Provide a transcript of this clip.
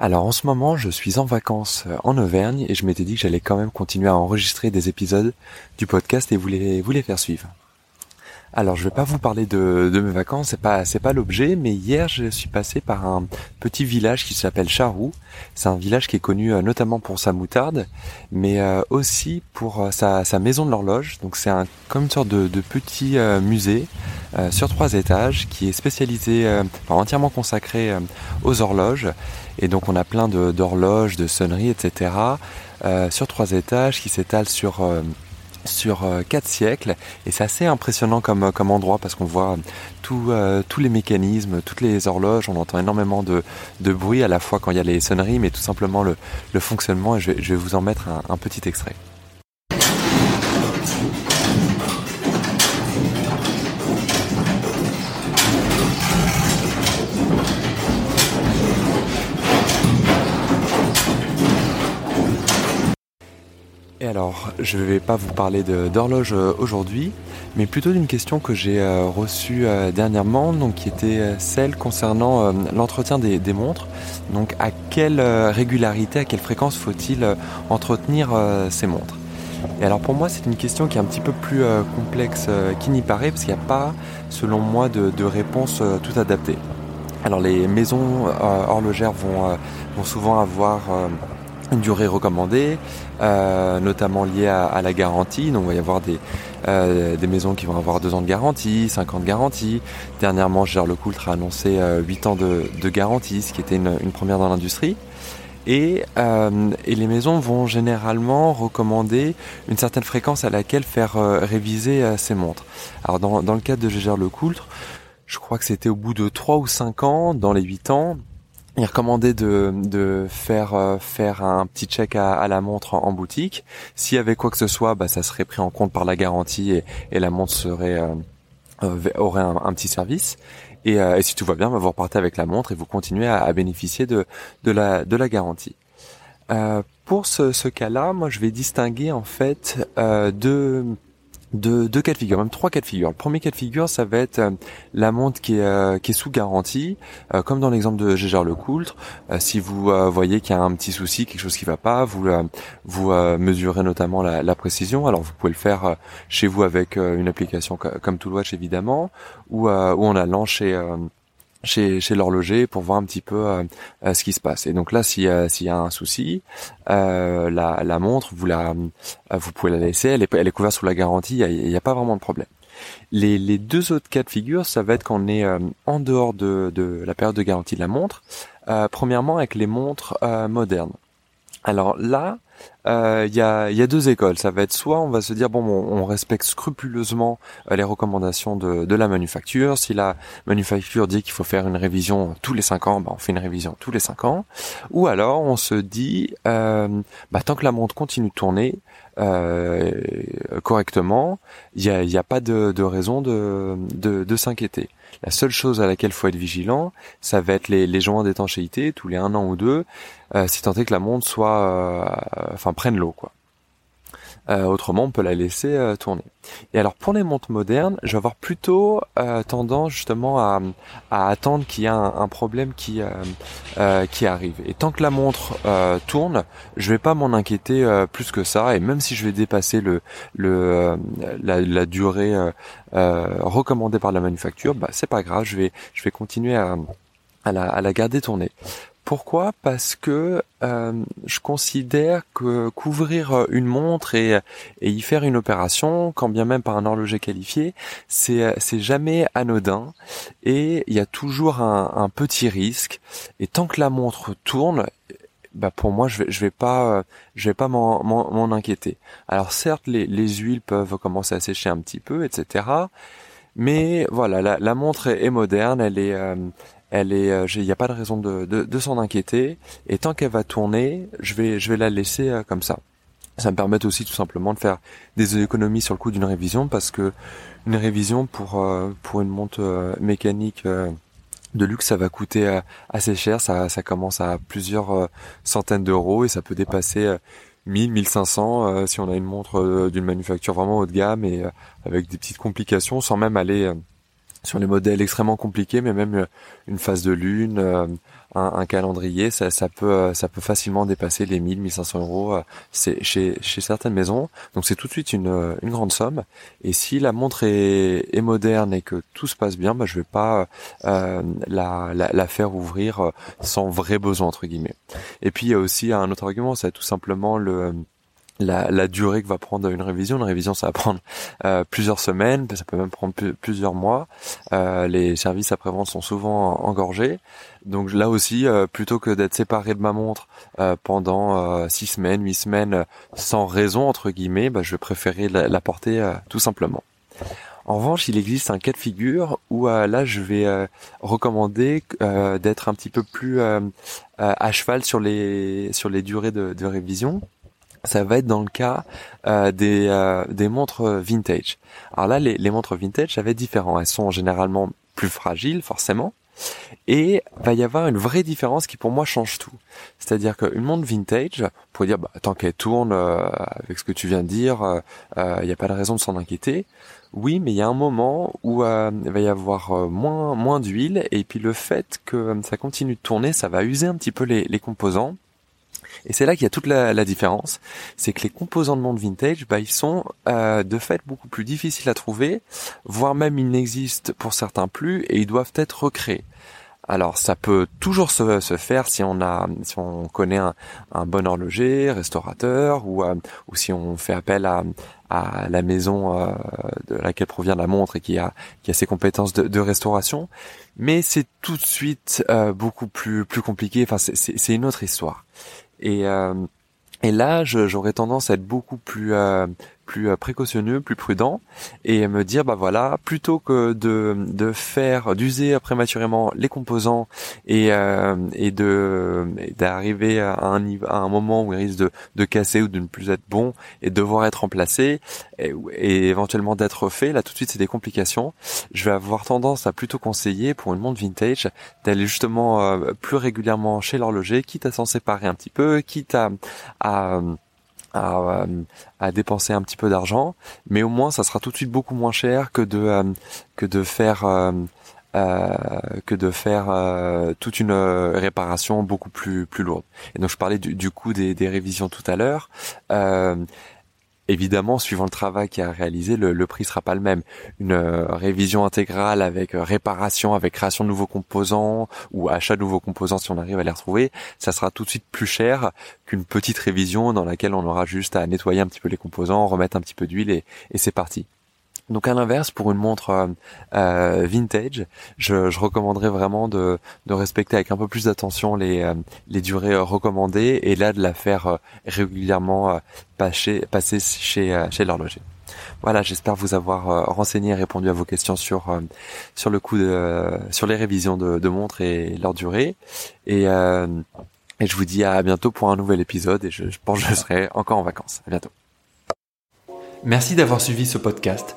Alors en ce moment, je suis en vacances euh, en Auvergne et je m'étais dit que j'allais quand même continuer à enregistrer des épisodes du podcast et vous les, vous les faire suivre. Alors je vais pas vous parler de, de mes vacances, c'est pas c'est pas l'objet, mais hier je suis passé par un petit village qui s'appelle Charroux. C'est un village qui est connu euh, notamment pour sa moutarde, mais euh, aussi pour sa, sa maison de l'horloge. Donc c'est un comme une sorte de, de petit musée sur trois étages qui est spécialisé, enfin, entièrement consacré aux horloges. Et donc on a plein d'horloges, de, sonneries, etc. sur trois étages qui s'étalent sur sur euh, quatre siècles et c'est assez impressionnant comme, euh, comme endroit parce qu'on voit euh, tous les mécanismes, toutes les horloges, on entend énormément de, de, bruit à la fois quand il y a les sonneries mais tout simplement le, le fonctionnement et je vais, vous en mettre un petit extrait. Alors, je ne vais pas vous parler d'horloge euh, aujourd'hui, mais plutôt d'une question que j'ai euh, reçue euh, dernièrement, donc qui était celle concernant l'entretien des, montres. Donc, à quelle régularité, à quelle fréquence faut-il entretenir ces montres? Et alors, pour moi, c'est une question qui est un petit peu plus complexe qu'il n'y paraît, parce qu'il n'y a pas, selon moi, de, réponse tout adaptée. Alors, les maisons horlogères vont souvent avoir une durée recommandée, euh, notamment liée à, la garantie. Donc il va y avoir des, euh, des maisons qui vont avoir 2 ans de garantie, 5 ans de garantie. Dernièrement, Gère Le Coultre a annoncé euh, 8 ans de, de, garantie, ce qui était une, une première dans l'industrie. Et, euh, et, les maisons vont généralement recommander une certaine fréquence à laquelle faire euh, réviser ces montres. Alors dans, dans le cadre de Gégère Le Coultre, je crois que c'était au bout de 3 ou 5 ans, dans les 8 ans, il recommandait de, de faire euh, faire un petit check à, la montre en, boutique. S'il y avait quoi que ce soit, bah, ça serait pris en compte par la garantie et, et la montre serait euh, euh, aurait un, petit service. Et, et, si tout va bien, bah, vous repartez avec la montre et vous continuez à, à bénéficier de, de la de la garantie. pour ce, ce cas-là, moi je vais distinguer en fait deux deux, deux cas de figure, même trois cas de figure. Le premier cas de figure, ça va être euh, la montre qui est, euh, qui est sous garantie, euh, comme dans l'exemple de Gégère Le Coultre. si vous voyez qu'il y a un petit souci, quelque chose qui va pas, vous vous mesurez notamment la, la, précision. Alors vous pouvez le faire chez vous avec une application comme Toolwatch évidemment, ou, ou en allant chez chez, l'horloger pour voir un petit peu euh, euh, ce qui se passe. Et donc là, s'il y a un souci, euh, la, montre, vous la, vous pouvez la laisser. Elle est, elle couverte sous la garantie. Il n'y a, pas vraiment de problème. Les, les, deux autres cas de figure, ça va être quand on est en dehors de, de, la période de garantie de la montre. premièrement, avec les montres modernes. Alors là, il euh, y, a, y, a, deux écoles. Ça va être soit on va se dire bon, on, respecte scrupuleusement euh, les recommandations de, la manufacture. Si la manufacture dit qu'il faut faire une révision tous les cinq ans, bah, on fait une révision tous les cinq ans. Ou alors on se dit euh, bah, tant que la montre continue de tourner correctement, il n'y a, y a, pas de, raison de s'inquiéter. La seule chose à laquelle faut être vigilant, ça va être les, les joints d'étanchéité tous les un an ou deux, euh, si tant est que la montre soit, euh, enfin prenne l'eau quoi. Euh, autrement, on peut la laisser euh, tourner. Et alors pour les montres modernes, je vais avoir plutôt euh, tendance justement à, attendre qu'il y ait un, problème qui qui arrive. Et tant que la montre tourne, je vais pas m'en inquiéter plus que ça. Et même si je vais dépasser le la, durée recommandée par la manufacture, bah c'est pas grave. Je vais je vais continuer à à la, à la garder tournée. Pourquoi? Parce que euh, je considère que couvrir euh, une montre et, y faire une opération, quand bien même par un horloger qualifié, c'est euh, c'est jamais anodin et il y a toujours un, petit risque. Et tant que la montre tourne, bah pour moi je vais je vais pas m'en inquiéter. Alors certes les, les huiles peuvent commencer à sécher un petit peu, etc. Mais voilà, la, la montre est, moderne, elle est, elle est, il n'y a pas de raison de, de, s'en inquiéter. Et tant qu'elle va tourner, je vais, je vais la laisser comme ça. Ça me permet aussi tout simplement de faire des économies sur le coût d'une révision parce que une révision pour pour une montre mécanique de luxe, ça va coûter assez cher. Ça, ça commence à plusieurs centaines d'euros et ça peut dépasser 1000, 1500 euh, si on a une montre euh, d'une manufacture vraiment haut de gamme et euh, avec des petites complications sans même aller sur les modèles extrêmement compliqués, mais même une phase de lune, un, calendrier, ça, ça, peut euh, ça peut facilement dépasser les 1000 1500 euros euh, c'est chez chez certaines maisons. Donc c'est tout de suite une euh, grande somme. Et si la montre est, moderne et que tout se passe bien, bah, je vais pas la, la faire ouvrir sans vrai besoin entre guillemets. Et puis il y a aussi un autre argument, c'est tout simplement le la, la, durée que va prendre une révision. Une révision, ça va prendre euh, plusieurs semaines, ça peut même prendre plusieurs mois. Euh, les services après-vente sont souvent engorgés. Donc là aussi, euh, plutôt que d'être séparé de ma montre pendant six semaines, huit semaines, sans raison entre guillemets, bah, je vais préférer la, la porter tout simplement. En revanche, il existe un cas de figure où là, je vais recommander d'être un petit peu plus à cheval sur les sur les durées de, de révision ça va être dans le cas euh, des, euh, des montres vintage. Alors là, les, les montres vintage, ça va être différent. Elles sont généralement plus fragiles, forcément. Et va y avoir une vraie différence qui pour moi change tout. C'est-à-dire qu'une montre vintage, pour dire bah, tant qu'elle tourne euh, avec ce que tu viens de dire, il n'y a pas de raison de s'en inquiéter. Oui, mais il y a un moment où il va y avoir moins moins d'huile et puis le fait que ça continue de tourner, ça va user un petit peu les, les composants et c'est là qu'il y a toute la, différence, c'est que les composants de monde vintage, bah, ils sont euh, de fait beaucoup plus difficiles à trouver, voire même ils n'existent pour certains plus, et ils doivent être recréés. Alors ça peut toujours se, faire si on a si on connaît un, bon horloger, restaurateur ou, euh, ou si on fait appel à, à la maison euh, de laquelle provient la montre et qui a qui a ses compétences de, de restauration. Mais c'est tout de suite beaucoup plus plus compliqué. Enfin c'est une autre histoire. Et, euh, et là, j'aurais tendance à être beaucoup plus euh, plus euh, précautionneux, plus prudent, et me dire bah voilà, plutôt que de de faire d'user prématurément les composants et euh, et de d'arriver à un à un moment où il risque de de casser ou de ne plus être bon et devoir être remplacé et, et éventuellement d'être fait, là tout de suite c'est des complications. Je vais avoir tendance à plutôt conseiller pour une montre vintage d'aller justement euh, plus régulièrement chez l'horloger, quitte à s'en séparer un petit peu, quitte à, à à, euh, à, dépenser un petit peu d'argent, mais au moins ça sera tout de suite beaucoup moins cher que de euh, que de faire euh, que de faire toute une réparation beaucoup plus plus lourde. Et donc je parlais du, du coût des, des, révisions tout à l'heure. Évidemment, suivant le travail qui a réalisé, le, le prix sera pas le même. Une euh, révision intégrale avec euh, réparation, avec création de nouveaux composants ou achat de nouveaux composants si on arrive à les retrouver, ça sera tout de suite plus cher qu'une petite révision dans laquelle on aura juste à nettoyer un petit peu les composants, remettre un petit peu d'huile et c'est parti. Donc à l'inverse, pour une montre euh, euh, vintage, je, je, recommanderais vraiment de, de, respecter avec un peu plus d'attention les, euh, les durées recommandées et là de la faire régulièrement passer, passer chez, chez l'horloger. Voilà, j'espère vous avoir renseigné et répondu à vos questions sur sur le coup de sur les révisions de, de montres et leur durée. Et, et je vous dis à bientôt pour un nouvel épisode et je, je pense que je serai encore en vacances. À bientôt. Merci d'avoir suivi ce podcast.